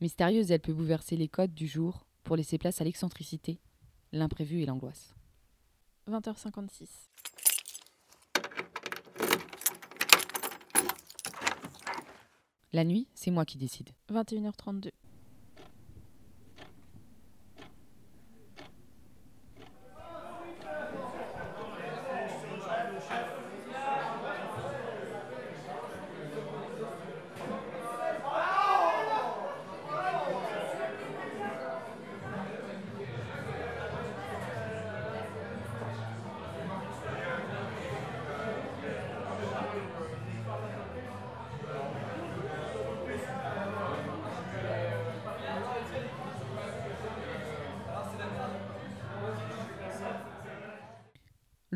Mystérieuse, elle peut bouleverser les codes du jour pour laisser place à l'excentricité, l'imprévu et l'angoisse. 20h56. La nuit, c'est moi qui décide. 21h32.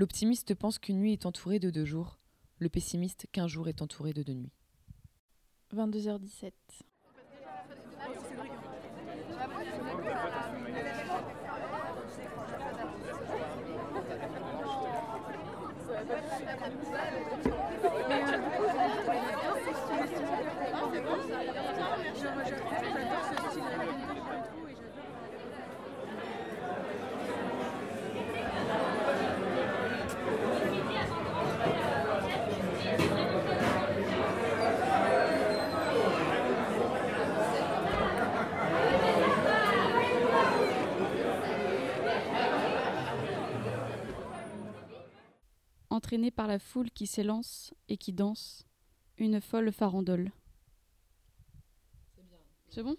L'optimiste pense qu'une nuit est entourée de deux jours, le pessimiste qu'un jour est entouré de deux nuits. 22h17. Entraîné par la foule qui s'élance et qui danse, une folle farandole. C'est bon?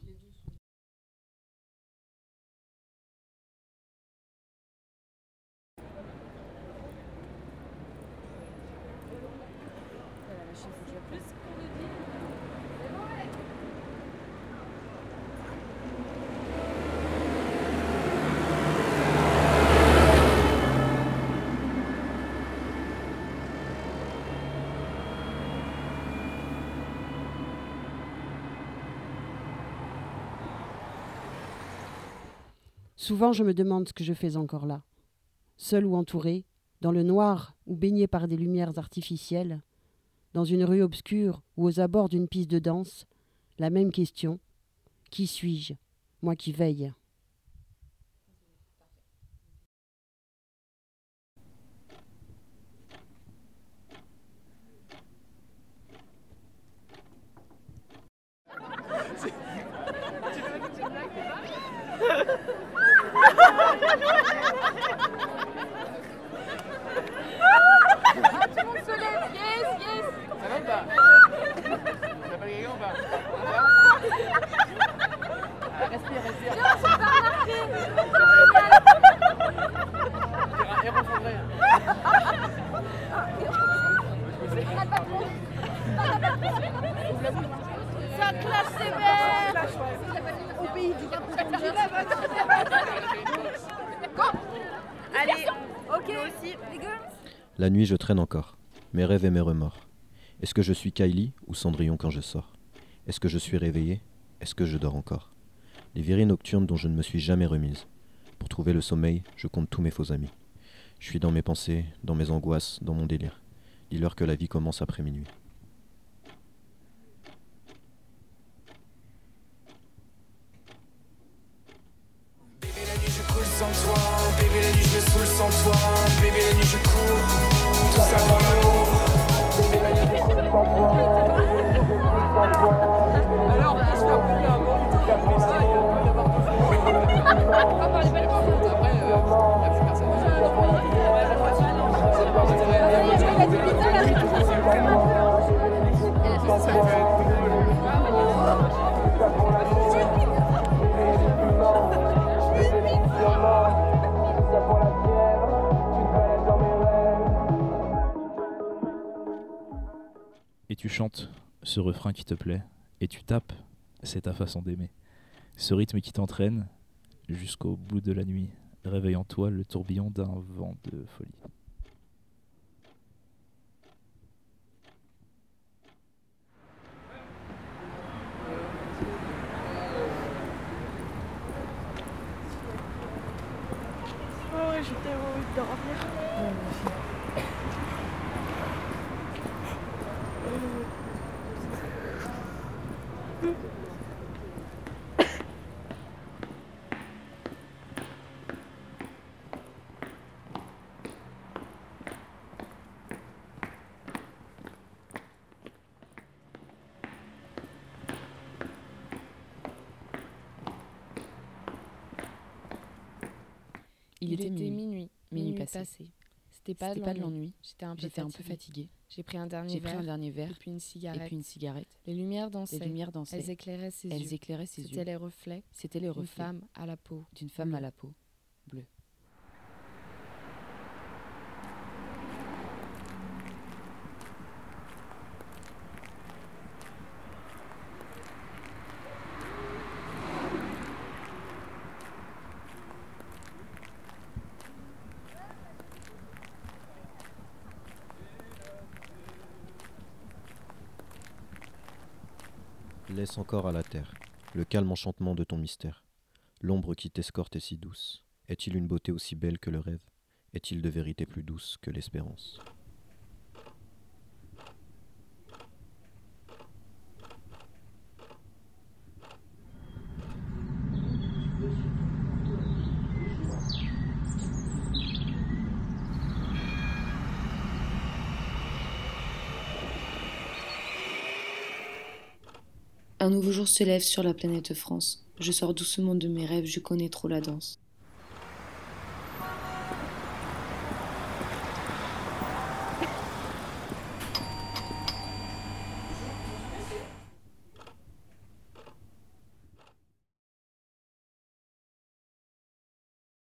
Souvent je me demande ce que je fais encore là. Seul ou entouré, dans le noir ou baigné par des lumières artificielles, dans une rue obscure ou aux abords d'une piste de danse, la même question. Qui suis-je, moi qui veille La nuit, je traîne encore, mes rêves et mes remords. Est-ce que je suis Kylie ou Cendrillon quand je sors? Est-ce que je suis réveillé? Est-ce que je dors encore? Les virées nocturnes dont je ne me suis jamais remise. Pour trouver le sommeil, je compte tous mes faux amis. Je suis dans mes pensées, dans mes angoisses, dans mon délire. Dis-leur que la vie commence après minuit. Bébé la nuit je coule sans toi, bébé la nuit je me saoule sans toi, bébé la nuit je cours, tout ça dans l'amour. Bébé la nuit je coule sans toi, bébé la nuit je coule sans toi. Alors on va se faire couler un moment, tout ça, comme ça, il y a pas Et tu chantes ce refrain qui te plaît, et tu tapes, c'est ta façon d'aimer. Ce rythme qui t'entraîne jusqu'au bout de la nuit, réveille en toi le tourbillon d'un vent de folie. Il, était, minuit minuit. Minuit passé. C'était pas, C'était pas de l'ennui. J'étais un peu fatiguée. fatiguée. J'ai pris un dernier J'ai pris verre un dernier verre et puis une et cigarette. puis une cigarette. Les lumières dansaient. Les lumières dansaient. Elles éclairaient ses Elles yeux. éclairaient ses C'était yeux. les reflets C'était les d'une reflets femme à la peau. d'une femme bleue. à la peau bleue. Laisse encore à la terre le calme enchantement de ton mystère. L'ombre qui t'escorte est si douce. Est-il une beauté aussi belle que le rêve? Est-il de vérité plus douce que l'espérance? Un nouveau jour se lève sur la planète France. Je sors doucement de mes rêves, je connais trop la danse.